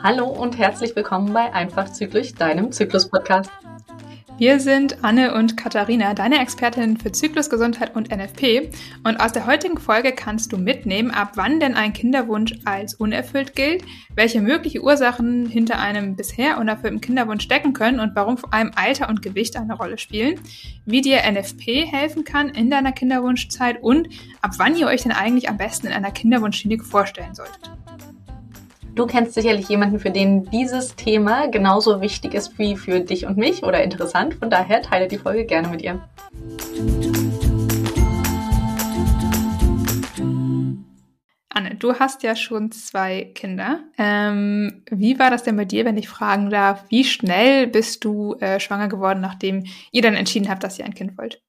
Hallo und herzlich willkommen bei Einfach Zyklisch, deinem Zyklus-Podcast. Wir sind Anne und Katharina, deine Expertinnen für Zyklusgesundheit und NFP. Und aus der heutigen Folge kannst du mitnehmen, ab wann denn ein Kinderwunsch als unerfüllt gilt, welche mögliche Ursachen hinter einem bisher unerfüllten Kinderwunsch stecken können und warum vor allem Alter und Gewicht eine Rolle spielen, wie dir NFP helfen kann in deiner Kinderwunschzeit und ab wann ihr euch denn eigentlich am besten in einer Kinderwunschklinik vorstellen solltet. Du kennst sicherlich jemanden, für den dieses Thema genauso wichtig ist wie für dich und mich oder interessant. Von daher teile die Folge gerne mit ihr. Anne, du hast ja schon zwei Kinder. Ähm, wie war das denn bei dir, wenn ich fragen darf? Wie schnell bist du äh, schwanger geworden, nachdem ihr dann entschieden habt, dass ihr ein Kind wollt?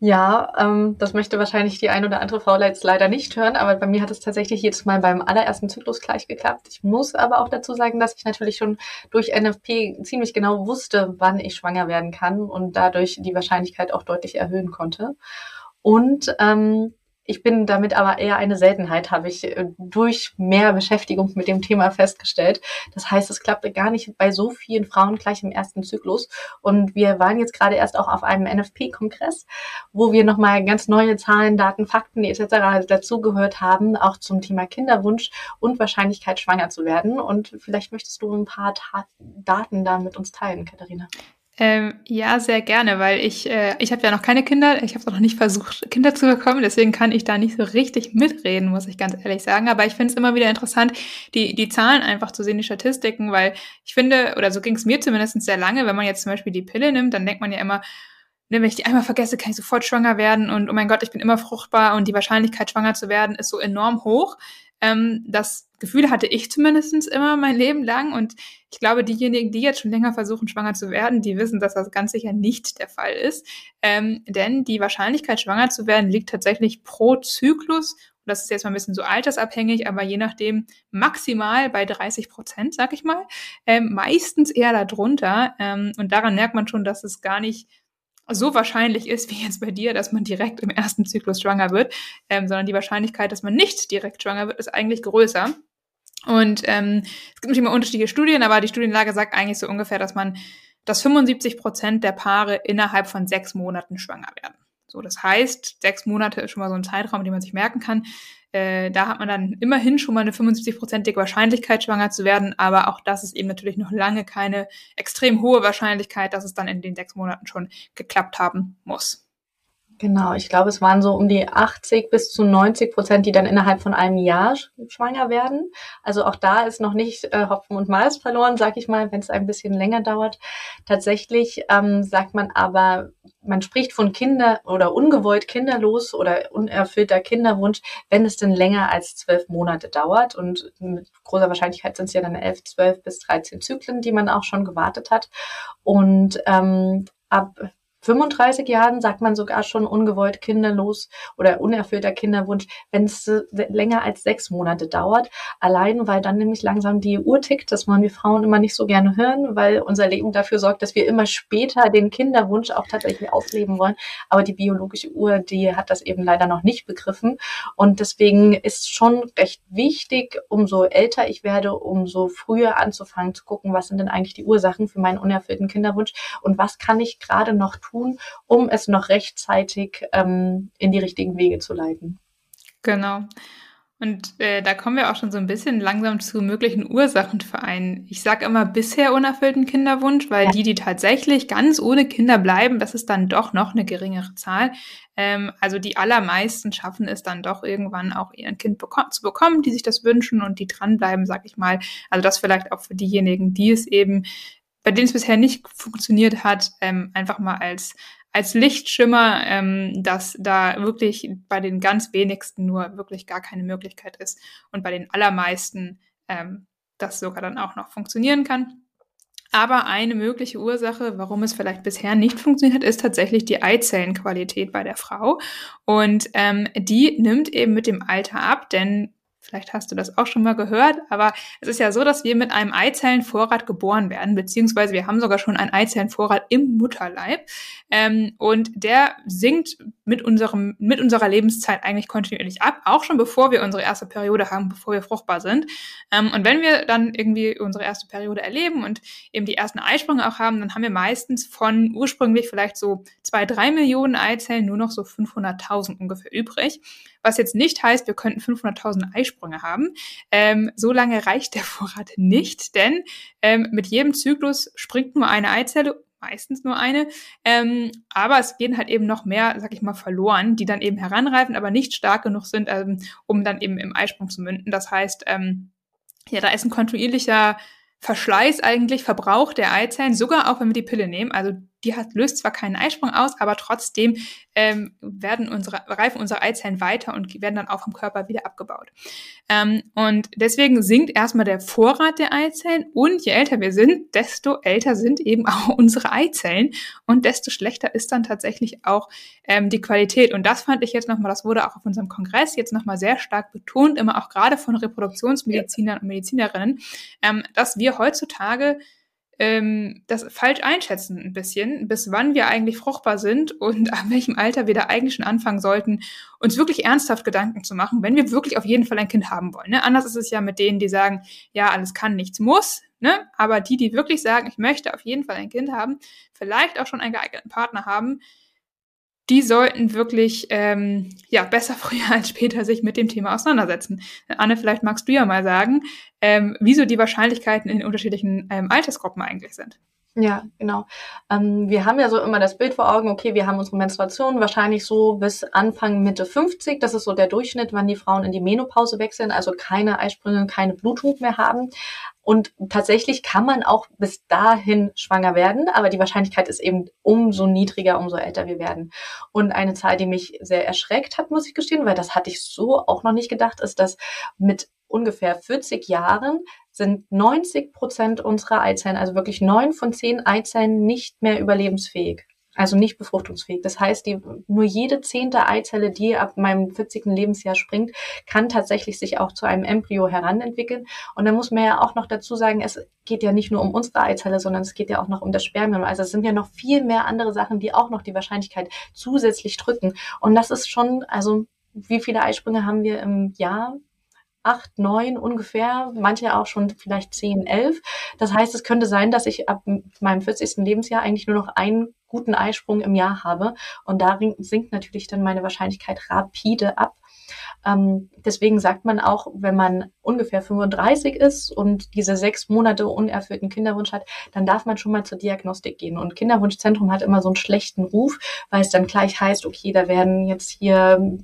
Ja, ähm, das möchte wahrscheinlich die ein oder andere Frau jetzt leider nicht hören, aber bei mir hat es tatsächlich jedes Mal beim allerersten Zyklus gleich geklappt. Ich muss aber auch dazu sagen, dass ich natürlich schon durch NFP ziemlich genau wusste, wann ich schwanger werden kann und dadurch die Wahrscheinlichkeit auch deutlich erhöhen konnte. Und ähm, ich bin damit aber eher eine Seltenheit, habe ich äh, durch mehr Beschäftigung mit dem Thema festgestellt. Das heißt, es klappte gar nicht bei so vielen Frauen gleich im ersten Zyklus. Und wir waren jetzt gerade erst auch auf einem NFP-Kongress, wo wir nochmal ganz neue Zahlen, Daten, Fakten etc. dazugehört haben, auch zum Thema Kinderwunsch und Wahrscheinlichkeit, schwanger zu werden. Und vielleicht möchtest du ein paar Ta Daten da mit uns teilen, Katharina. Ähm, ja, sehr gerne, weil ich, äh, ich habe ja noch keine Kinder, ich habe noch nicht versucht, Kinder zu bekommen, deswegen kann ich da nicht so richtig mitreden, muss ich ganz ehrlich sagen. Aber ich finde es immer wieder interessant, die, die Zahlen einfach zu sehen, die Statistiken, weil ich finde, oder so ging es mir zumindest sehr lange, wenn man jetzt zum Beispiel die Pille nimmt, dann denkt man ja immer, ne, wenn ich die einmal vergesse, kann ich sofort schwanger werden. Und oh mein Gott, ich bin immer fruchtbar. Und die Wahrscheinlichkeit, schwanger zu werden, ist so enorm hoch. Ähm, das Gefühl hatte ich zumindest immer mein Leben lang. Und ich glaube, diejenigen, die jetzt schon länger versuchen, schwanger zu werden, die wissen, dass das ganz sicher nicht der Fall ist. Ähm, denn die Wahrscheinlichkeit, schwanger zu werden, liegt tatsächlich pro Zyklus das ist jetzt mal ein bisschen so altersabhängig, aber je nachdem maximal bei 30 Prozent, sag ich mal, ähm, meistens eher darunter. Ähm, und daran merkt man schon, dass es gar nicht so wahrscheinlich ist wie jetzt bei dir, dass man direkt im ersten Zyklus schwanger wird, ähm, sondern die Wahrscheinlichkeit, dass man nicht direkt schwanger wird, ist eigentlich größer. Und ähm, es gibt natürlich immer unterschiedliche Studien, aber die Studienlage sagt eigentlich so ungefähr, dass man, dass 75 Prozent der Paare innerhalb von sechs Monaten schwanger werden. So, das heißt, sechs Monate ist schon mal so ein Zeitraum, den man sich merken kann. Äh, da hat man dann immerhin schon mal eine 75-prozentige Wahrscheinlichkeit, schwanger zu werden, aber auch das ist eben natürlich noch lange keine extrem hohe Wahrscheinlichkeit, dass es dann in den sechs Monaten schon geklappt haben muss. Genau, ich glaube, es waren so um die 80 bis zu 90 Prozent, die dann innerhalb von einem Jahr schwanger werden. Also auch da ist noch nicht äh, Hopfen und Malz verloren, sag ich mal, wenn es ein bisschen länger dauert. Tatsächlich ähm, sagt man aber, man spricht von Kinder oder ungewollt kinderlos oder unerfüllter Kinderwunsch, wenn es denn länger als zwölf Monate dauert. Und mit großer Wahrscheinlichkeit sind es ja dann elf, zwölf bis 13 Zyklen, die man auch schon gewartet hat. Und ähm, ab 35 Jahren sagt man sogar schon ungewollt kinderlos oder unerfüllter Kinderwunsch, wenn es länger als sechs Monate dauert. Allein, weil dann nämlich langsam die Uhr tickt. Das wollen wir Frauen immer nicht so gerne hören, weil unser Leben dafür sorgt, dass wir immer später den Kinderwunsch auch tatsächlich ausleben wollen. Aber die biologische Uhr, die hat das eben leider noch nicht begriffen. Und deswegen ist schon recht wichtig, umso älter ich werde, umso früher anzufangen zu gucken, was sind denn eigentlich die Ursachen für meinen unerfüllten Kinderwunsch und was kann ich gerade noch tun, tun, um es noch rechtzeitig ähm, in die richtigen Wege zu leiten. Genau. Und äh, da kommen wir auch schon so ein bisschen langsam zu möglichen Ursachenvereinen. Ich sage immer bisher unerfüllten Kinderwunsch, weil ja. die, die tatsächlich ganz ohne Kinder bleiben, das ist dann doch noch eine geringere Zahl. Ähm, also die allermeisten schaffen es dann doch irgendwann auch ihr Kind beko zu bekommen, die sich das wünschen und die dranbleiben, sag ich mal. Also das vielleicht auch für diejenigen, die es eben bei denen es bisher nicht funktioniert hat, ähm, einfach mal als, als Lichtschimmer, ähm, dass da wirklich bei den ganz wenigsten nur wirklich gar keine Möglichkeit ist und bei den allermeisten ähm, das sogar dann auch noch funktionieren kann. Aber eine mögliche Ursache, warum es vielleicht bisher nicht funktioniert hat, ist tatsächlich die Eizellenqualität bei der Frau. Und ähm, die nimmt eben mit dem Alter ab, denn Vielleicht hast du das auch schon mal gehört, aber es ist ja so, dass wir mit einem Eizellenvorrat geboren werden, beziehungsweise wir haben sogar schon einen Eizellenvorrat im Mutterleib. Ähm, und der sinkt mit unserem, mit unserer Lebenszeit eigentlich kontinuierlich ab, auch schon bevor wir unsere erste Periode haben, bevor wir fruchtbar sind. Ähm, und wenn wir dann irgendwie unsere erste Periode erleben und eben die ersten Eisprünge auch haben, dann haben wir meistens von ursprünglich vielleicht so zwei, drei Millionen Eizellen nur noch so 500.000 ungefähr übrig was jetzt nicht heißt, wir könnten 500.000 Eisprünge haben. Ähm, so lange reicht der Vorrat nicht, denn ähm, mit jedem Zyklus springt nur eine Eizelle meistens nur eine. Ähm, aber es gehen halt eben noch mehr, sag ich mal, verloren, die dann eben heranreifen, aber nicht stark genug sind, ähm, um dann eben im Eisprung zu münden. Das heißt, ähm, ja, da ist ein kontinuierlicher Verschleiß eigentlich, Verbrauch der Eizellen, sogar auch wenn wir die Pille nehmen. Also die hat, löst zwar keinen Eisprung aus, aber trotzdem ähm, werden unsere, reifen unsere Eizellen weiter und werden dann auch vom Körper wieder abgebaut. Ähm, und deswegen sinkt erstmal der Vorrat der Eizellen und je älter wir sind, desto älter sind eben auch unsere Eizellen und desto schlechter ist dann tatsächlich auch ähm, die Qualität. Und das fand ich jetzt nochmal, das wurde auch auf unserem Kongress jetzt nochmal sehr stark betont, immer auch gerade von Reproduktionsmedizinern und Medizinerinnen, ähm, dass wir heutzutage ähm, das falsch einschätzen ein bisschen, bis wann wir eigentlich fruchtbar sind und an welchem Alter wir da eigentlich schon anfangen sollten, uns wirklich ernsthaft Gedanken zu machen, wenn wir wirklich auf jeden Fall ein Kind haben wollen. Ne? Anders ist es ja mit denen, die sagen, ja, alles kann, nichts muss. Ne? Aber die, die wirklich sagen, ich möchte auf jeden Fall ein Kind haben, vielleicht auch schon einen geeigneten Partner haben, die sollten wirklich ähm, ja besser früher als später sich mit dem Thema auseinandersetzen. Anne, vielleicht magst du ja mal sagen, ähm, wieso die Wahrscheinlichkeiten in unterschiedlichen ähm, Altersgruppen eigentlich sind. Ja, genau. Ähm, wir haben ja so immer das Bild vor Augen, okay, wir haben unsere Menstruation wahrscheinlich so bis Anfang Mitte 50. Das ist so der Durchschnitt, wann die Frauen in die Menopause wechseln, also keine Eisprünge, keine Blutung mehr haben. Und tatsächlich kann man auch bis dahin schwanger werden, aber die Wahrscheinlichkeit ist eben umso niedriger, umso älter wir werden. Und eine Zahl, die mich sehr erschreckt hat, muss ich gestehen, weil das hatte ich so auch noch nicht gedacht, ist, dass mit ungefähr 40 Jahren sind 90 Prozent unserer Eizellen, also wirklich neun von zehn Eizellen, nicht mehr überlebensfähig also nicht befruchtungsfähig. Das heißt, die, nur jede zehnte Eizelle, die ab meinem 40. Lebensjahr springt, kann tatsächlich sich auch zu einem Embryo heranentwickeln. Und dann muss man ja auch noch dazu sagen, es geht ja nicht nur um unsere Eizelle, sondern es geht ja auch noch um das Spermium. Also es sind ja noch viel mehr andere Sachen, die auch noch die Wahrscheinlichkeit zusätzlich drücken. Und das ist schon, also wie viele Eisprünge haben wir im Jahr? acht, neun ungefähr, manche auch schon vielleicht zehn, elf. Das heißt, es könnte sein, dass ich ab meinem 40. Lebensjahr eigentlich nur noch einen guten Eisprung im Jahr habe. Und da sinkt natürlich dann meine Wahrscheinlichkeit rapide ab. Ähm, deswegen sagt man auch, wenn man ungefähr 35 ist und diese sechs Monate unerfüllten Kinderwunsch hat, dann darf man schon mal zur Diagnostik gehen. Und Kinderwunschzentrum hat immer so einen schlechten Ruf, weil es dann gleich heißt, okay, da werden jetzt hier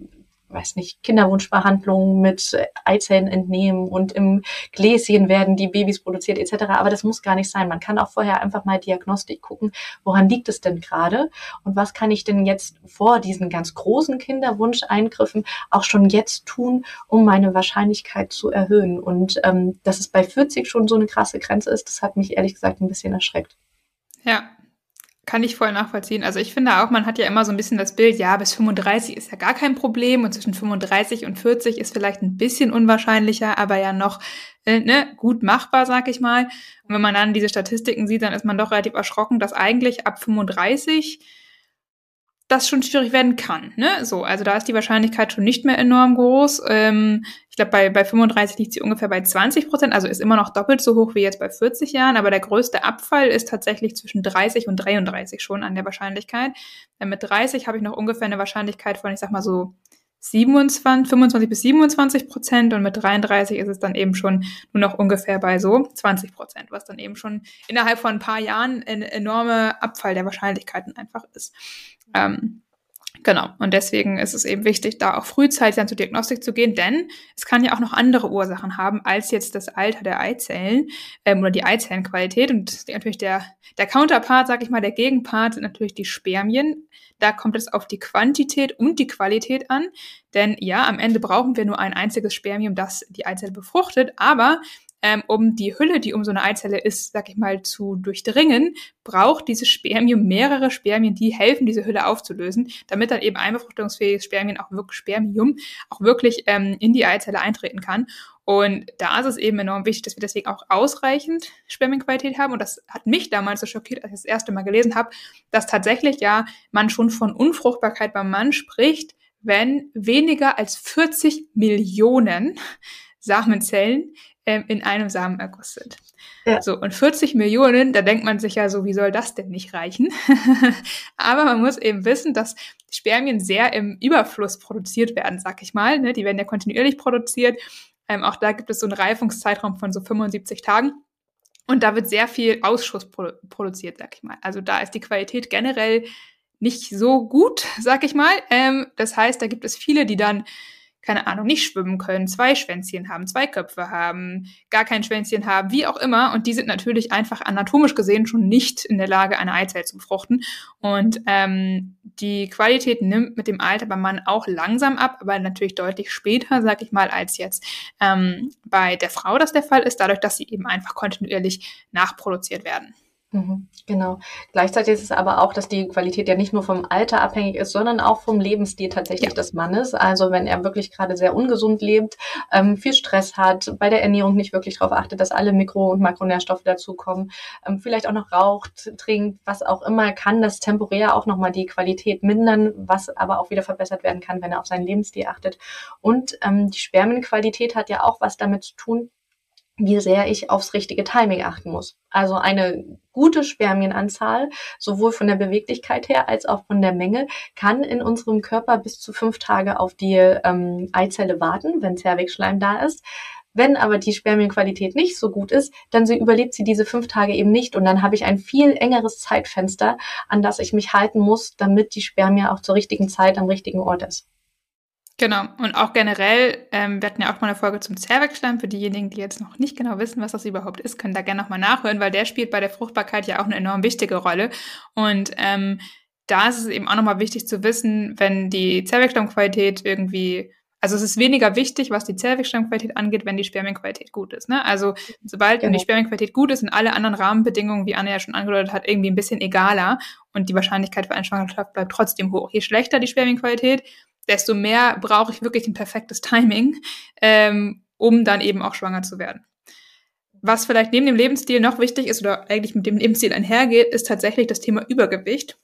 weiß nicht, Kinderwunschbehandlungen mit Eizellen entnehmen und im Gläschen werden die Babys produziert etc. Aber das muss gar nicht sein. Man kann auch vorher einfach mal Diagnostik gucken, woran liegt es denn gerade und was kann ich denn jetzt vor diesen ganz großen Kinderwunscheingriffen auch schon jetzt tun, um meine Wahrscheinlichkeit zu erhöhen. Und ähm, dass es bei 40 schon so eine krasse Grenze ist, das hat mich ehrlich gesagt ein bisschen erschreckt. Ja, kann ich voll nachvollziehen. Also ich finde auch, man hat ja immer so ein bisschen das Bild, ja, bis 35 ist ja gar kein Problem und zwischen 35 und 40 ist vielleicht ein bisschen unwahrscheinlicher, aber ja noch äh, ne, gut machbar, sag ich mal. Und wenn man dann diese Statistiken sieht, dann ist man doch relativ erschrocken, dass eigentlich ab 35 das schon schwierig werden kann. Ne? So, also da ist die Wahrscheinlichkeit schon nicht mehr enorm groß. Ähm, ich glaube, bei, bei 35 liegt sie ungefähr bei 20 Prozent, also ist immer noch doppelt so hoch wie jetzt bei 40 Jahren, aber der größte Abfall ist tatsächlich zwischen 30 und 33 schon an der Wahrscheinlichkeit. Denn mit 30 habe ich noch ungefähr eine Wahrscheinlichkeit von, ich sag mal so 27, 25 bis 27 Prozent und mit 33 ist es dann eben schon nur noch ungefähr bei so 20 Prozent, was dann eben schon innerhalb von ein paar Jahren ein enormer Abfall der Wahrscheinlichkeiten einfach ist. Ähm, Genau. Und deswegen ist es eben wichtig, da auch frühzeitig dann zur Diagnostik zu gehen, denn es kann ja auch noch andere Ursachen haben als jetzt das Alter der Eizellen ähm, oder die Eizellenqualität. Und natürlich der, der Counterpart, sag ich mal, der Gegenpart sind natürlich die Spermien. Da kommt es auf die Quantität und die Qualität an. Denn ja, am Ende brauchen wir nur ein einziges Spermium, das die Eizelle befruchtet, aber ähm, um die Hülle, die um so eine Eizelle ist, sag ich mal, zu durchdringen, braucht dieses Spermium mehrere Spermien, die helfen, diese Hülle aufzulösen, damit dann eben ein befruchtungsfähiges Spermien auch wirklich Spermium auch wirklich ähm, in die Eizelle eintreten kann. Und da ist es eben enorm wichtig, dass wir deswegen auch ausreichend Spermienqualität haben. Und das hat mich damals so schockiert, als ich das erste Mal gelesen habe, dass tatsächlich ja man schon von Unfruchtbarkeit beim Mann spricht, wenn weniger als 40 Millionen Samenzellen ähm, in einem Samenerguss sind. Ja. So, und 40 Millionen, da denkt man sich ja so, wie soll das denn nicht reichen? Aber man muss eben wissen, dass Spermien sehr im Überfluss produziert werden, sag ich mal. Ne? Die werden ja kontinuierlich produziert ähm, auch da gibt es so einen Reifungszeitraum von so 75 Tagen. Und da wird sehr viel Ausschuss produ produziert, sag ich mal. Also da ist die Qualität generell nicht so gut, sag ich mal. Ähm, das heißt, da gibt es viele, die dann keine Ahnung, nicht schwimmen können, zwei Schwänzchen haben, zwei Köpfe haben, gar kein Schwänzchen haben, wie auch immer. Und die sind natürlich einfach anatomisch gesehen schon nicht in der Lage, eine Eizelle zu befruchten. Und ähm, die Qualität nimmt mit dem Alter beim Mann auch langsam ab, aber natürlich deutlich später, sag ich mal, als jetzt ähm, bei der Frau das der Fall ist, dadurch, dass sie eben einfach kontinuierlich nachproduziert werden. Mhm, genau. Gleichzeitig ist es aber auch, dass die Qualität ja nicht nur vom Alter abhängig ist, sondern auch vom Lebensstil tatsächlich ja. des Mannes. Also wenn er wirklich gerade sehr ungesund lebt, ähm, viel Stress hat, bei der Ernährung nicht wirklich darauf achtet, dass alle Mikro- und Makronährstoffe dazukommen, ähm, vielleicht auch noch raucht, trinkt, was auch immer, kann das temporär auch nochmal die Qualität mindern, was aber auch wieder verbessert werden kann, wenn er auf seinen Lebensstil achtet. Und ähm, die Spermienqualität hat ja auch was damit zu tun, wie sehr ich aufs richtige Timing achten muss. Also eine gute Spermienanzahl, sowohl von der Beweglichkeit her als auch von der Menge, kann in unserem Körper bis zu fünf Tage auf die ähm, Eizelle warten, wenn Zervixschleim da ist. Wenn aber die Spermienqualität nicht so gut ist, dann sie überlebt sie diese fünf Tage eben nicht und dann habe ich ein viel engeres Zeitfenster, an das ich mich halten muss, damit die Spermie auch zur richtigen Zeit am richtigen Ort ist. Genau. Und auch generell, ähm, wir hatten ja auch mal eine Folge zum Zervixschleim. Für diejenigen, die jetzt noch nicht genau wissen, was das überhaupt ist, können da gerne nochmal nachhören, weil der spielt bei der Fruchtbarkeit ja auch eine enorm wichtige Rolle. Und ähm, da ist es eben auch nochmal wichtig zu wissen, wenn die Zervixschleimqualität irgendwie also es ist weniger wichtig, was die Zervixschleimqualität angeht, wenn die Spermienqualität gut ist. Ne? Also sobald genau. die Spermienqualität gut ist, sind alle anderen Rahmenbedingungen, wie Anne ja schon angedeutet hat, irgendwie ein bisschen egaler und die Wahrscheinlichkeit für eine Schwangerschaft bleibt trotzdem hoch. Je schlechter die Spermienqualität, desto mehr brauche ich wirklich ein perfektes Timing, ähm, um dann eben auch schwanger zu werden. Was vielleicht neben dem Lebensstil noch wichtig ist oder eigentlich mit dem Lebensstil einhergeht, ist tatsächlich das Thema Übergewicht.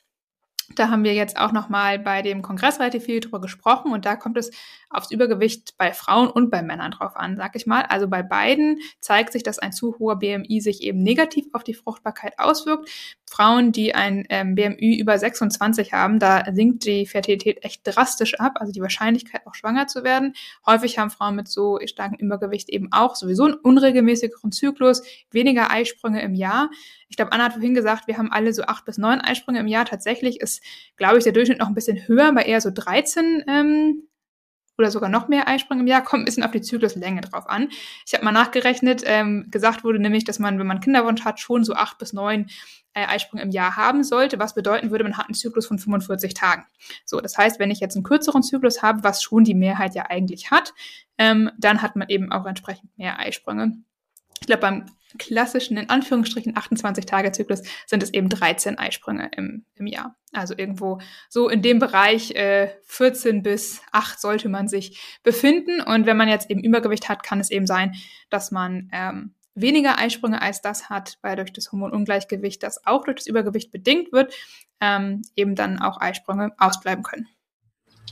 Da haben wir jetzt auch noch mal bei dem Kongress relativ viel drüber gesprochen und da kommt es aufs Übergewicht bei Frauen und bei Männern drauf an, sag ich mal. Also bei beiden zeigt sich, dass ein zu hoher BMI sich eben negativ auf die Fruchtbarkeit auswirkt. Frauen, die ein ähm, BMI über 26 haben, da sinkt die Fertilität echt drastisch ab, also die Wahrscheinlichkeit auch schwanger zu werden. Häufig haben Frauen mit so starkem Übergewicht eben auch sowieso einen unregelmäßigeren Zyklus, weniger Eisprünge im Jahr. Ich glaube, Anna hat vorhin gesagt, wir haben alle so acht bis neun Eisprünge im Jahr. Tatsächlich ist, glaube ich, der Durchschnitt noch ein bisschen höher, bei eher so 13 ähm, oder sogar noch mehr Eisprünge im Jahr, kommt ein bisschen auf die Zykluslänge drauf an. Ich habe mal nachgerechnet, ähm, gesagt wurde nämlich, dass man, wenn man Kinderwunsch hat, schon so acht bis neun äh, Eisprünge im Jahr haben sollte, was bedeuten würde, man hat einen Zyklus von 45 Tagen. So, das heißt, wenn ich jetzt einen kürzeren Zyklus habe, was schon die Mehrheit ja eigentlich hat, ähm, dann hat man eben auch entsprechend mehr Eisprünge. Ich glaube, beim klassischen, in Anführungsstrichen, 28-Tage-Zyklus sind es eben 13 Eisprünge im, im Jahr. Also irgendwo so in dem Bereich äh, 14 bis 8 sollte man sich befinden. Und wenn man jetzt eben Übergewicht hat, kann es eben sein, dass man ähm, weniger Eisprünge als das hat, weil durch das Hormonungleichgewicht, das auch durch das Übergewicht bedingt wird, ähm, eben dann auch Eisprünge ausbleiben können.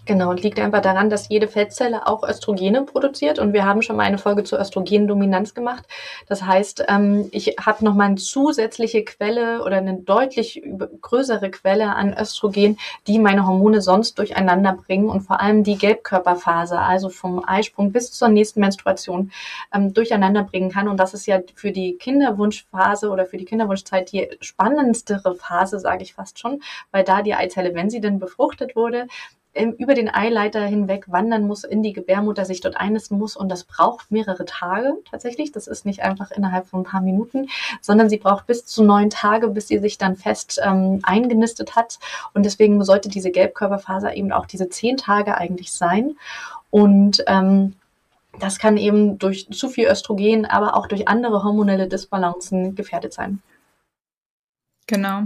Genau, und liegt einfach daran, dass jede Fettzelle auch Östrogene produziert. Und wir haben schon mal eine Folge zur Östrogendominanz gemacht. Das heißt, ähm, ich habe nochmal eine zusätzliche Quelle oder eine deutlich größere Quelle an Östrogen, die meine Hormone sonst durcheinander bringen und vor allem die Gelbkörperphase, also vom Eisprung bis zur nächsten Menstruation, ähm, durcheinander bringen kann. Und das ist ja für die Kinderwunschphase oder für die Kinderwunschzeit die spannendste Phase, sage ich fast schon, weil da die Eizelle, wenn sie denn befruchtet wurde, über den Eileiter hinweg wandern muss, in die Gebärmutter sich dort einnisten muss und das braucht mehrere Tage tatsächlich. Das ist nicht einfach innerhalb von ein paar Minuten, sondern sie braucht bis zu neun Tage, bis sie sich dann fest ähm, eingenistet hat und deswegen sollte diese Gelbkörperfaser eben auch diese zehn Tage eigentlich sein und ähm, Das kann eben durch zu viel Östrogen, aber auch durch andere hormonelle Disbalancen gefährdet sein. Genau.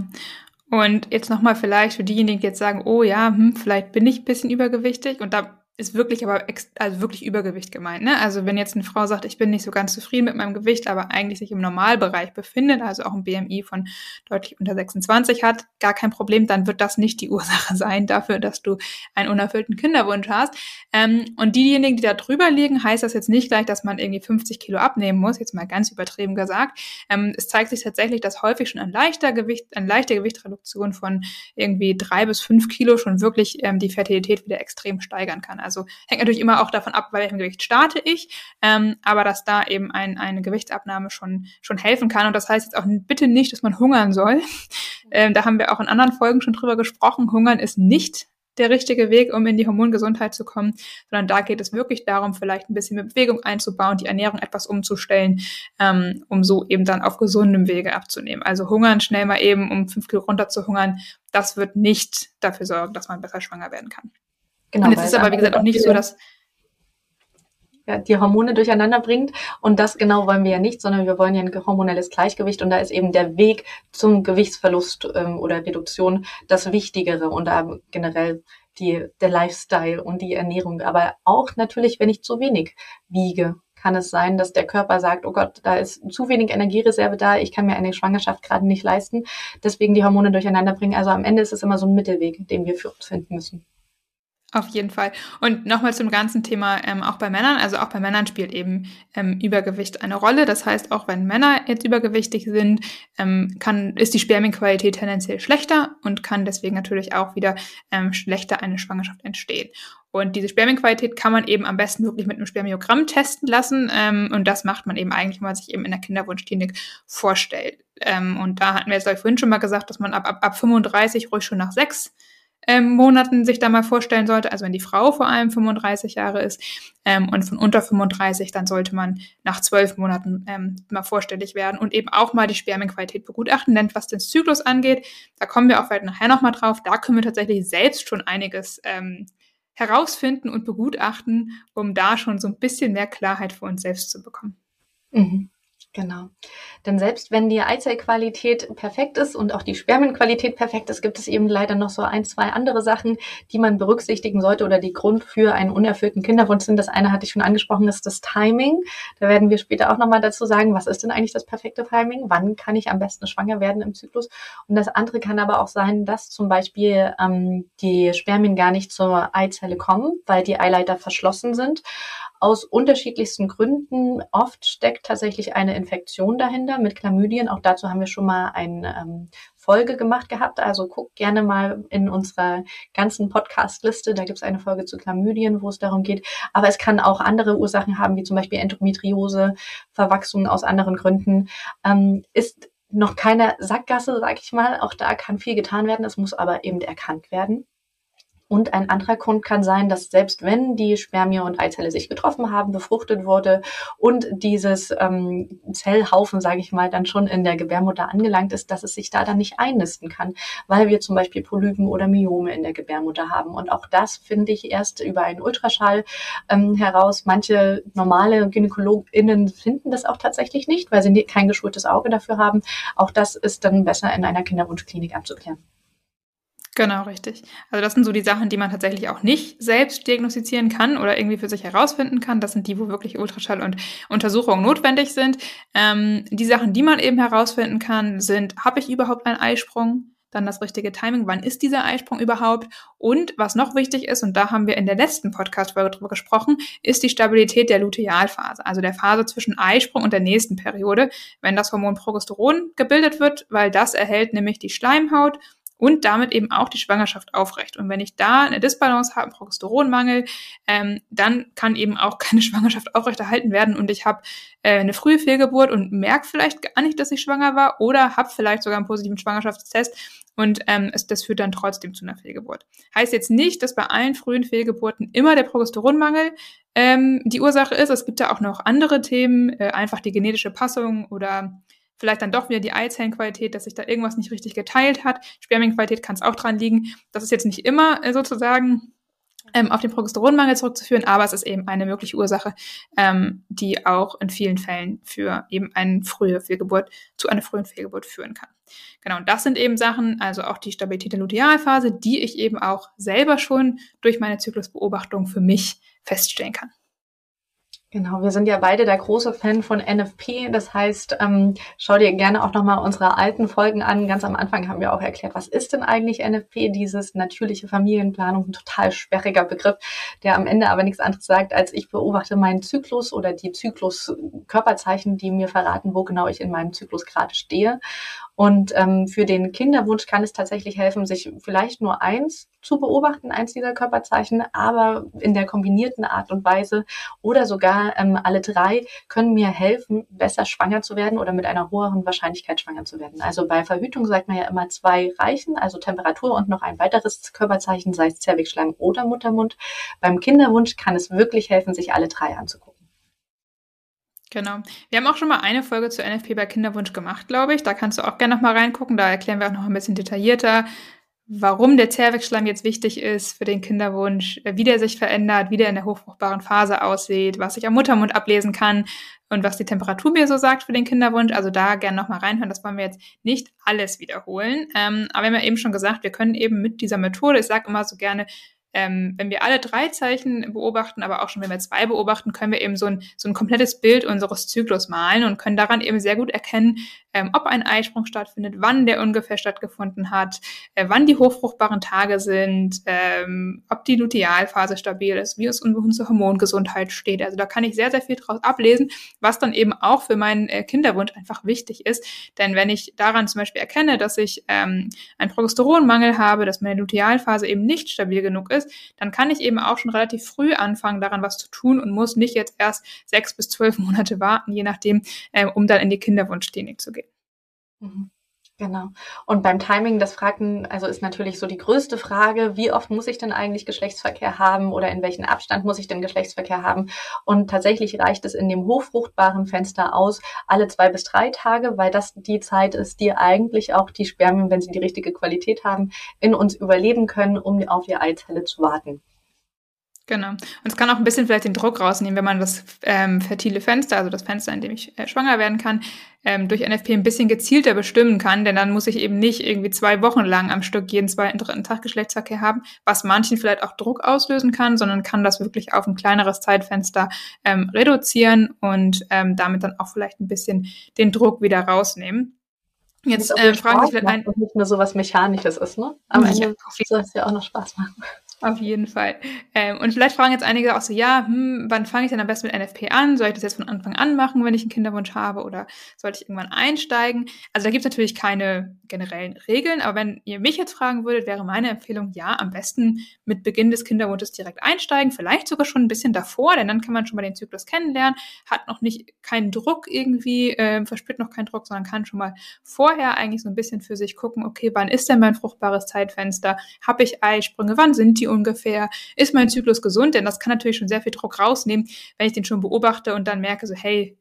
Und jetzt nochmal vielleicht für diejenigen, die jetzt sagen, oh ja, hm, vielleicht bin ich ein bisschen übergewichtig. Und da ist wirklich aber also wirklich Übergewicht gemeint. Ne? Also wenn jetzt eine Frau sagt, ich bin nicht so ganz zufrieden mit meinem Gewicht, aber eigentlich sich im Normalbereich befindet, also auch ein BMI von deutlich unter 26 hat, gar kein Problem, dann wird das nicht die Ursache sein dafür, dass du einen unerfüllten Kinderwunsch hast. Ähm, und diejenigen, die da drüber liegen, heißt das jetzt nicht gleich, dass man irgendwie 50 Kilo abnehmen muss, jetzt mal ganz übertrieben gesagt. Ähm, es zeigt sich tatsächlich, dass häufig schon ein leichter Gewicht, eine leichte Gewichtsreduktion von irgendwie drei bis fünf Kilo schon wirklich ähm, die Fertilität wieder extrem steigern kann. Also hängt natürlich immer auch davon ab, bei welchem Gewicht starte ich, ähm, aber dass da eben ein, eine Gewichtsabnahme schon, schon helfen kann. Und das heißt jetzt auch bitte nicht, dass man hungern soll. Ähm, da haben wir auch in anderen Folgen schon drüber gesprochen. Hungern ist nicht der richtige Weg, um in die Hormongesundheit zu kommen, sondern da geht es wirklich darum, vielleicht ein bisschen mehr Bewegung einzubauen, die Ernährung etwas umzustellen, ähm, um so eben dann auf gesundem Wege abzunehmen. Also hungern schnell mal eben, um fünf Kilo runter zu hungern, das wird nicht dafür sorgen, dass man besser schwanger werden kann. Genau, und es ist aber, wie gesagt, auch nicht so, dass die Hormone durcheinander bringt. Und das genau wollen wir ja nicht, sondern wir wollen ja ein hormonelles Gleichgewicht. Und da ist eben der Weg zum Gewichtsverlust ähm, oder Reduktion das Wichtigere und da generell die, der Lifestyle und die Ernährung. Aber auch natürlich, wenn ich zu wenig wiege, kann es sein, dass der Körper sagt, oh Gott, da ist zu wenig Energiereserve da, ich kann mir eine Schwangerschaft gerade nicht leisten. Deswegen die Hormone durcheinander bringen. Also am Ende ist es immer so ein Mittelweg, den wir für uns finden müssen. Auf jeden Fall. Und nochmal zum ganzen Thema ähm, auch bei Männern. Also auch bei Männern spielt eben ähm, Übergewicht eine Rolle. Das heißt, auch wenn Männer jetzt übergewichtig sind, ähm, kann, ist die Spermienqualität tendenziell schlechter und kann deswegen natürlich auch wieder ähm, schlechter eine Schwangerschaft entstehen. Und diese Spermienqualität kann man eben am besten wirklich mit einem Spermiogramm testen lassen. Ähm, und das macht man eben eigentlich, wenn man sich eben in der Kinderwunschklinik vorstellt. Ähm, und da hatten wir jetzt, glaube vorhin schon mal gesagt, dass man ab, ab, ab 35 ruhig schon nach sechs ähm, Monaten sich da mal vorstellen sollte, also wenn die Frau vor allem 35 Jahre ist ähm, und von unter 35, dann sollte man nach zwölf Monaten ähm, mal vorstellig werden und eben auch mal die Spermienqualität begutachten. Denn was den Zyklus angeht, da kommen wir auch vielleicht nachher nochmal drauf, da können wir tatsächlich selbst schon einiges ähm, herausfinden und begutachten, um da schon so ein bisschen mehr Klarheit für uns selbst zu bekommen. Mhm. Genau. Denn selbst wenn die Eizellqualität perfekt ist und auch die Spermienqualität perfekt ist, gibt es eben leider noch so ein, zwei andere Sachen, die man berücksichtigen sollte oder die Grund für einen unerfüllten Kinderwunsch sind. Das eine hatte ich schon angesprochen, ist das Timing. Da werden wir später auch nochmal dazu sagen, was ist denn eigentlich das perfekte Timing? Wann kann ich am besten schwanger werden im Zyklus? Und das andere kann aber auch sein, dass zum Beispiel ähm, die Spermien gar nicht zur Eizelle kommen, weil die Eileiter verschlossen sind aus unterschiedlichsten Gründen. Oft steckt tatsächlich eine Infektion dahinter mit Chlamydien. Auch dazu haben wir schon mal eine ähm, Folge gemacht gehabt. Also guckt gerne mal in unserer ganzen Podcast-Liste. Da gibt es eine Folge zu Chlamydien, wo es darum geht. Aber es kann auch andere Ursachen haben, wie zum Beispiel Endometriose, Verwachsungen aus anderen Gründen. Ähm, ist noch keine Sackgasse, sag ich mal. Auch da kann viel getan werden. Es muss aber eben erkannt werden. Und ein anderer Grund kann sein, dass selbst wenn die Spermie und Eizelle sich getroffen haben, befruchtet wurde und dieses ähm, Zellhaufen, sage ich mal, dann schon in der Gebärmutter angelangt ist, dass es sich da dann nicht einnisten kann, weil wir zum Beispiel Polypen oder Myome in der Gebärmutter haben. Und auch das finde ich erst über einen Ultraschall ähm, heraus. Manche normale GynäkologInnen finden das auch tatsächlich nicht, weil sie kein geschultes Auge dafür haben. Auch das ist dann besser in einer Kinderwunschklinik abzuklären. Genau, richtig. Also das sind so die Sachen, die man tatsächlich auch nicht selbst diagnostizieren kann oder irgendwie für sich herausfinden kann. Das sind die, wo wirklich Ultraschall und Untersuchungen notwendig sind. Ähm, die Sachen, die man eben herausfinden kann, sind, habe ich überhaupt einen Eisprung? Dann das richtige Timing, wann ist dieser Eisprung überhaupt? Und was noch wichtig ist, und da haben wir in der letzten Podcast-Folge drüber gesprochen, ist die Stabilität der Lutealphase, also der Phase zwischen Eisprung und der nächsten Periode, wenn das Hormon Progesteron gebildet wird, weil das erhält nämlich die Schleimhaut und damit eben auch die Schwangerschaft aufrecht. Und wenn ich da eine Disbalance habe, einen Progesteronmangel, ähm, dann kann eben auch keine Schwangerschaft aufrechterhalten werden und ich habe äh, eine frühe Fehlgeburt und merke vielleicht gar nicht, dass ich schwanger war oder habe vielleicht sogar einen positiven Schwangerschaftstest und ähm, es, das führt dann trotzdem zu einer Fehlgeburt. Heißt jetzt nicht, dass bei allen frühen Fehlgeburten immer der Progesteronmangel ähm, die Ursache ist. Es gibt ja auch noch andere Themen, äh, einfach die genetische Passung oder vielleicht dann doch wieder die Eizellenqualität, dass sich da irgendwas nicht richtig geteilt hat. Spermienqualität kann es auch dran liegen. Das ist jetzt nicht immer äh, sozusagen ähm, auf den Progesteronmangel zurückzuführen, aber es ist eben eine mögliche Ursache, ähm, die auch in vielen Fällen für eben eine frühe Fehlgeburt zu einer frühen Fehlgeburt führen kann. Genau, und das sind eben Sachen, also auch die Stabilität der Lutealphase, die ich eben auch selber schon durch meine Zyklusbeobachtung für mich feststellen kann. Genau, wir sind ja beide der große Fan von NFP. Das heißt, ähm, schau dir gerne auch nochmal unsere alten Folgen an. Ganz am Anfang haben wir auch erklärt, was ist denn eigentlich NFP? Dieses natürliche Familienplanung, ein total sperriger Begriff, der am Ende aber nichts anderes sagt, als ich beobachte meinen Zyklus oder die Zyklus-Körperzeichen, die mir verraten, wo genau ich in meinem Zyklus gerade stehe. Und ähm, für den Kinderwunsch kann es tatsächlich helfen, sich vielleicht nur eins zu beobachten, eins dieser Körperzeichen, aber in der kombinierten Art und Weise oder sogar ähm, alle drei können mir helfen, besser schwanger zu werden oder mit einer höheren Wahrscheinlichkeit schwanger zu werden. Also bei Verhütung sagt man ja immer zwei reichen, also Temperatur und noch ein weiteres Körperzeichen, sei es Zervixschlangen oder Muttermund. Beim Kinderwunsch kann es wirklich helfen, sich alle drei anzugucken. Genau. Wir haben auch schon mal eine Folge zu NFP bei Kinderwunsch gemacht, glaube ich. Da kannst du auch gerne noch mal reingucken. Da erklären wir auch noch ein bisschen detaillierter, warum der Zervixschleim jetzt wichtig ist für den Kinderwunsch, äh, wie der sich verändert, wie der in der hochfruchtbaren Phase aussieht, was ich am Muttermund ablesen kann und was die Temperatur mir so sagt für den Kinderwunsch. Also da gerne noch mal reinhören. Das wollen wir jetzt nicht alles wiederholen. Ähm, aber wir haben ja eben schon gesagt, wir können eben mit dieser Methode, ich sage immer so gerne, ähm, wenn wir alle drei Zeichen beobachten, aber auch schon wenn wir zwei beobachten, können wir eben so ein, so ein komplettes Bild unseres Zyklus malen und können daran eben sehr gut erkennen, ähm, ob ein Eisprung stattfindet, wann der ungefähr stattgefunden hat, äh, wann die hochfruchtbaren Tage sind, ähm, ob die Lutealphase stabil ist, wie es um unsere Hormongesundheit steht. Also da kann ich sehr, sehr viel draus ablesen, was dann eben auch für meinen äh, Kinderwunsch einfach wichtig ist. Denn wenn ich daran zum Beispiel erkenne, dass ich ähm, einen Progesteronmangel habe, dass meine Lutealphase eben nicht stabil genug ist, dann kann ich eben auch schon relativ früh anfangen, daran was zu tun und muss nicht jetzt erst sechs bis zwölf Monate warten, je nachdem, äh, um dann in die Kinderwunschklinik zu gehen. Mhm. Genau. Und beim Timing, das Fragen, also ist natürlich so die größte Frage, wie oft muss ich denn eigentlich Geschlechtsverkehr haben oder in welchem Abstand muss ich denn Geschlechtsverkehr haben? Und tatsächlich reicht es in dem hochfruchtbaren Fenster aus, alle zwei bis drei Tage, weil das die Zeit ist, die eigentlich auch die Spermien, wenn sie die richtige Qualität haben, in uns überleben können, um auf die Eizelle zu warten. Genau. Und es kann auch ein bisschen vielleicht den Druck rausnehmen, wenn man das ähm, fertile Fenster, also das Fenster, in dem ich äh, schwanger werden kann, ähm, durch NFP ein bisschen gezielter bestimmen kann, denn dann muss ich eben nicht irgendwie zwei Wochen lang am Stück jeden zweiten, dritten Tag Geschlechtsverkehr haben, was manchen vielleicht auch Druck auslösen kann, sondern kann das wirklich auf ein kleineres Zeitfenster ähm, reduzieren und ähm, damit dann auch vielleicht ein bisschen den Druck wieder rausnehmen. Jetzt äh, fragen sich vielleicht ein. Nicht nur so was Mechanisches ist, ne? Am ja, Ende soll es ja auch noch Spaß machen. Auf jeden Fall. Ähm, und vielleicht fragen jetzt einige auch so, ja, hm, wann fange ich denn am besten mit NFP an? Soll ich das jetzt von Anfang an machen, wenn ich einen Kinderwunsch habe? Oder sollte ich irgendwann einsteigen? Also da gibt es natürlich keine generellen Regeln, aber wenn ihr mich jetzt fragen würdet, wäre meine Empfehlung, ja, am besten mit Beginn des Kinderwunsches direkt einsteigen, vielleicht sogar schon ein bisschen davor, denn dann kann man schon mal den Zyklus kennenlernen, hat noch nicht keinen Druck irgendwie, äh, verspürt noch keinen Druck, sondern kann schon mal vorher eigentlich so ein bisschen für sich gucken, okay, wann ist denn mein fruchtbares Zeitfenster? Habe ich Eisprünge? Wann sind die ungefähr? Ist mein Zyklus gesund? Denn das kann natürlich schon sehr viel Druck rausnehmen, wenn ich den schon beobachte und dann merke so, hey,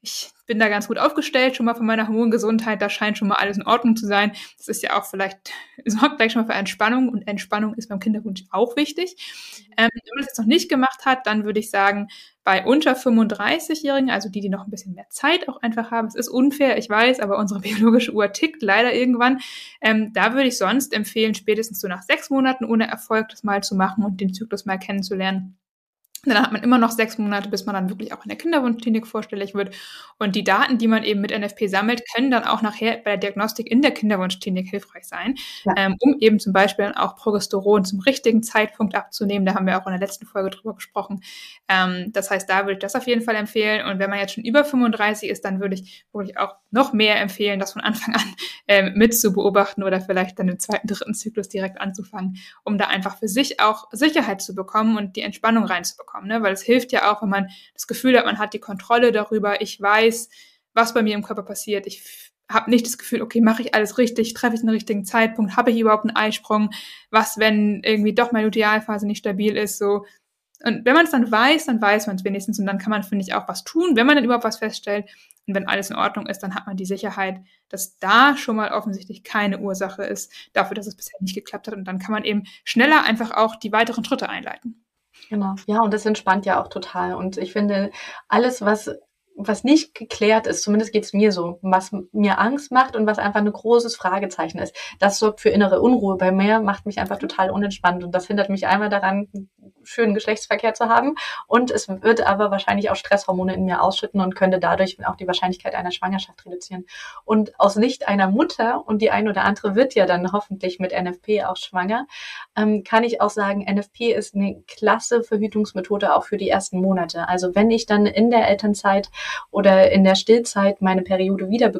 ich bin da ganz gut aufgestellt, schon mal von meiner Hormongesundheit, da scheint schon mal alles in Ordnung zu sein. Das ist ja auch vielleicht, sorgt gleich schon mal für Entspannung und Entspannung ist beim Kinderwunsch auch wichtig. Ähm, wenn man das jetzt noch nicht gemacht hat, dann würde ich sagen, bei unter 35-Jährigen, also die, die noch ein bisschen mehr Zeit auch einfach haben, es ist unfair, ich weiß, aber unsere biologische Uhr tickt leider irgendwann, ähm, da würde ich sonst empfehlen, spätestens so nach sechs Monaten ohne Erfolg das mal zu machen und den Zyklus mal kennenzulernen dann hat man immer noch sechs Monate, bis man dann wirklich auch in der Kinderwunschklinik vorstellig wird. Und die Daten, die man eben mit NFP sammelt, können dann auch nachher bei der Diagnostik in der Kinderwunschklinik hilfreich sein, ja. ähm, um eben zum Beispiel auch Progesteron zum richtigen Zeitpunkt abzunehmen. Da haben wir auch in der letzten Folge drüber gesprochen. Ähm, das heißt, da würde ich das auf jeden Fall empfehlen. Und wenn man jetzt schon über 35 ist, dann würde ich wirklich auch noch mehr empfehlen, das von Anfang an ähm, mit zu beobachten oder vielleicht dann im zweiten, dritten Zyklus direkt anzufangen, um da einfach für sich auch Sicherheit zu bekommen und die Entspannung reinzubekommen bekommen, ne? weil es hilft ja auch, wenn man das Gefühl hat, man hat die Kontrolle darüber, ich weiß, was bei mir im Körper passiert, ich habe nicht das Gefühl, okay, mache ich alles richtig, treffe ich den richtigen Zeitpunkt, habe ich überhaupt einen Eisprung, was, wenn irgendwie doch meine Lutealphase nicht stabil ist, so, Und wenn man es dann weiß, dann weiß man es wenigstens und dann kann man, finde ich, auch was tun, wenn man dann überhaupt was feststellt. Und wenn alles in Ordnung ist, dann hat man die Sicherheit, dass da schon mal offensichtlich keine Ursache ist dafür, dass es bisher nicht geklappt hat. Und dann kann man eben schneller einfach auch die weiteren Schritte einleiten. Genau. Ja, und das entspannt ja auch total. Und ich finde, alles, was was nicht geklärt ist, zumindest geht es mir so, was mir Angst macht und was einfach ein großes Fragezeichen ist, das sorgt für innere Unruhe bei mir, macht mich einfach total unentspannt und das hindert mich einmal daran, schönen Geschlechtsverkehr zu haben und es wird aber wahrscheinlich auch Stresshormone in mir ausschütten und könnte dadurch auch die Wahrscheinlichkeit einer Schwangerschaft reduzieren. Und aus Sicht einer Mutter, und die eine oder andere wird ja dann hoffentlich mit NFP auch schwanger, ähm, kann ich auch sagen, NFP ist eine klasse Verhütungsmethode auch für die ersten Monate. Also wenn ich dann in der Elternzeit oder in der Stillzeit meine Periode wieder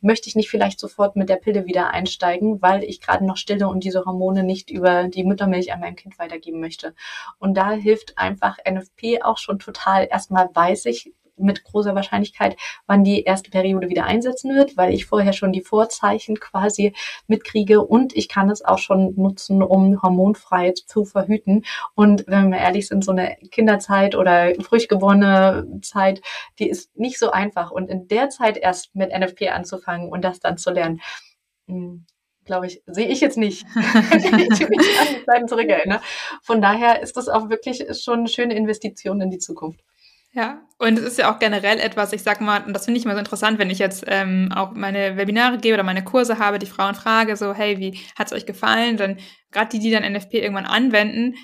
möchte ich nicht vielleicht sofort mit der Pille wieder einsteigen, weil ich gerade noch stille und diese Hormone nicht über die Muttermilch an meinem Kind weitergeben möchte. Und da hilft einfach NFP auch schon total. Erstmal weiß ich, mit großer Wahrscheinlichkeit, wann die erste Periode wieder einsetzen wird, weil ich vorher schon die Vorzeichen quasi mitkriege und ich kann es auch schon nutzen, um hormonfrei zu verhüten. Und wenn wir ehrlich sind, so eine Kinderzeit oder frühgeborene Zeit, die ist nicht so einfach. Und in der Zeit erst mit NFP anzufangen und das dann zu lernen, hm, glaube ich, sehe ich jetzt nicht, wenn ich mich an die Zeiten zurückerinnere. Von daher ist das auch wirklich schon eine schöne Investition in die Zukunft. Ja, und es ist ja auch generell etwas, ich sag mal, und das finde ich immer so interessant, wenn ich jetzt ähm, auch meine Webinare gebe oder meine Kurse habe, die Frauen frage, so, hey, wie hat's euch gefallen? Dann gerade die, die dann NFP irgendwann anwenden,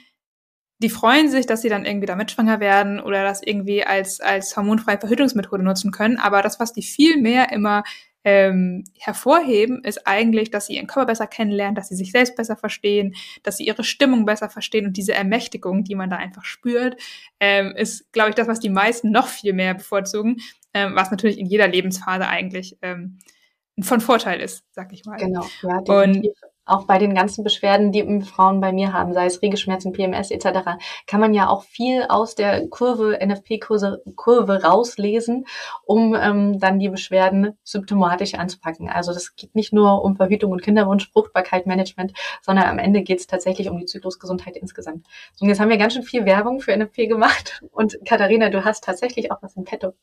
die freuen sich, dass sie dann irgendwie damit schwanger werden oder das irgendwie als, als hormonfreie Verhütungsmethode nutzen können. Aber das, was die viel mehr immer ähm, hervorheben, ist eigentlich, dass sie ihren Körper besser kennenlernen, dass sie sich selbst besser verstehen, dass sie ihre Stimmung besser verstehen und diese Ermächtigung, die man da einfach spürt, ähm, ist, glaube ich, das, was die meisten noch viel mehr bevorzugen, ähm, was natürlich in jeder Lebensphase eigentlich ähm, von Vorteil ist, sag ich mal. Genau, ja, definitiv. Und auch bei den ganzen Beschwerden, die Frauen bei mir haben, sei es Regelschmerzen, PMS etc., kann man ja auch viel aus der Kurve, NFP-Kurve Kurve rauslesen, um ähm, dann die Beschwerden symptomatisch anzupacken. Also das geht nicht nur um Verhütung und Kinderwunsch, Fruchtbarkeit, Management, sondern am Ende geht es tatsächlich um die Zyklusgesundheit insgesamt. So, und jetzt haben wir ganz schön viel Werbung für NFP gemacht und Katharina, du hast tatsächlich auch was im Petto.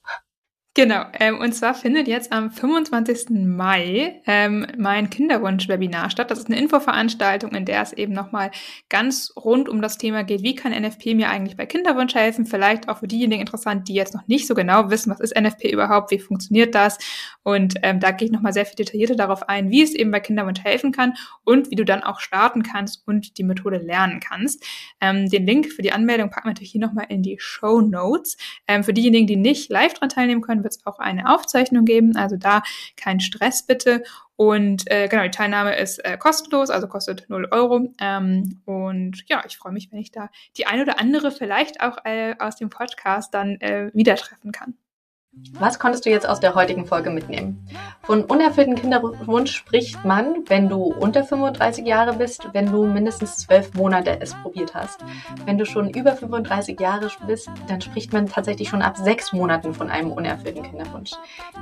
Genau, ähm, und zwar findet jetzt am 25. Mai ähm, mein Kinderwunsch-Webinar statt. Das ist eine Infoveranstaltung, in der es eben nochmal ganz rund um das Thema geht, wie kann NFP mir eigentlich bei Kinderwunsch helfen? Vielleicht auch für diejenigen interessant, die jetzt noch nicht so genau wissen, was ist NFP überhaupt, wie funktioniert das? Und ähm, da gehe ich nochmal sehr viel detaillierter darauf ein, wie es eben bei Kinderwunsch helfen kann und wie du dann auch starten kannst und die Methode lernen kannst. Ähm, den Link für die Anmeldung packen wir natürlich hier nochmal in die Show Notes. Ähm, für diejenigen, die nicht live dran teilnehmen können, wird es auch eine Aufzeichnung geben. Also da kein Stress bitte. Und äh, genau, die Teilnahme ist äh, kostenlos, also kostet 0 Euro. Ähm, und ja, ich freue mich, wenn ich da die ein oder andere vielleicht auch äh, aus dem Podcast dann äh, wieder treffen kann. Was konntest du jetzt aus der heutigen Folge mitnehmen? Von unerfüllten Kinderwunsch spricht man, wenn du unter 35 Jahre bist, wenn du mindestens zwölf Monate es probiert hast. Wenn du schon über 35 Jahre bist, dann spricht man tatsächlich schon ab sechs Monaten von einem unerfüllten Kinderwunsch.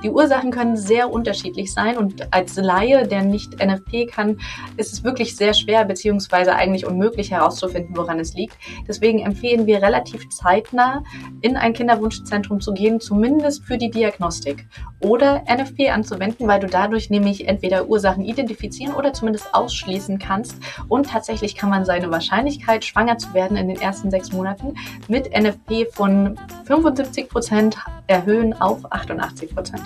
Die Ursachen können sehr unterschiedlich sein und als Laie, der nicht NFP kann, ist es wirklich sehr schwer beziehungsweise eigentlich unmöglich herauszufinden, woran es liegt. Deswegen empfehlen wir relativ zeitnah in ein Kinderwunschzentrum zu gehen, zumindest für die Diagnostik oder NFP anzuwenden, weil du dadurch nämlich entweder Ursachen identifizieren oder zumindest ausschließen kannst. Und tatsächlich kann man seine Wahrscheinlichkeit, schwanger zu werden in den ersten sechs Monaten mit NFP von 75 Prozent erhöhen auf 88 Prozent.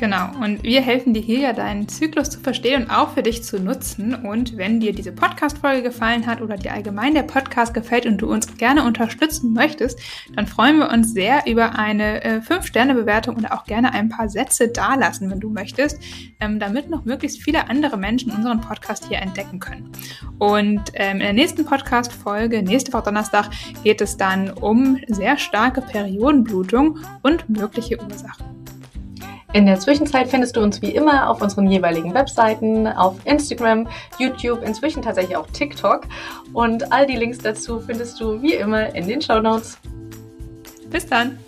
Genau, und wir helfen dir hier ja deinen Zyklus zu verstehen und auch für dich zu nutzen. Und wenn dir diese Podcast-Folge gefallen hat oder dir allgemein der Podcast gefällt und du uns gerne unterstützen möchtest, dann freuen wir uns sehr über eine äh, 5-Sterne-Bewertung und auch gerne ein paar Sätze dalassen, wenn du möchtest, ähm, damit noch möglichst viele andere Menschen unseren Podcast hier entdecken können. Und ähm, in der nächsten Podcast-Folge, nächste Woche Donnerstag, geht es dann um sehr starke Periodenblutung und mögliche Ursachen. In der Zwischenzeit findest du uns wie immer auf unseren jeweiligen Webseiten, auf Instagram, YouTube, inzwischen tatsächlich auch TikTok. Und all die Links dazu findest du wie immer in den Show Notes. Bis dann!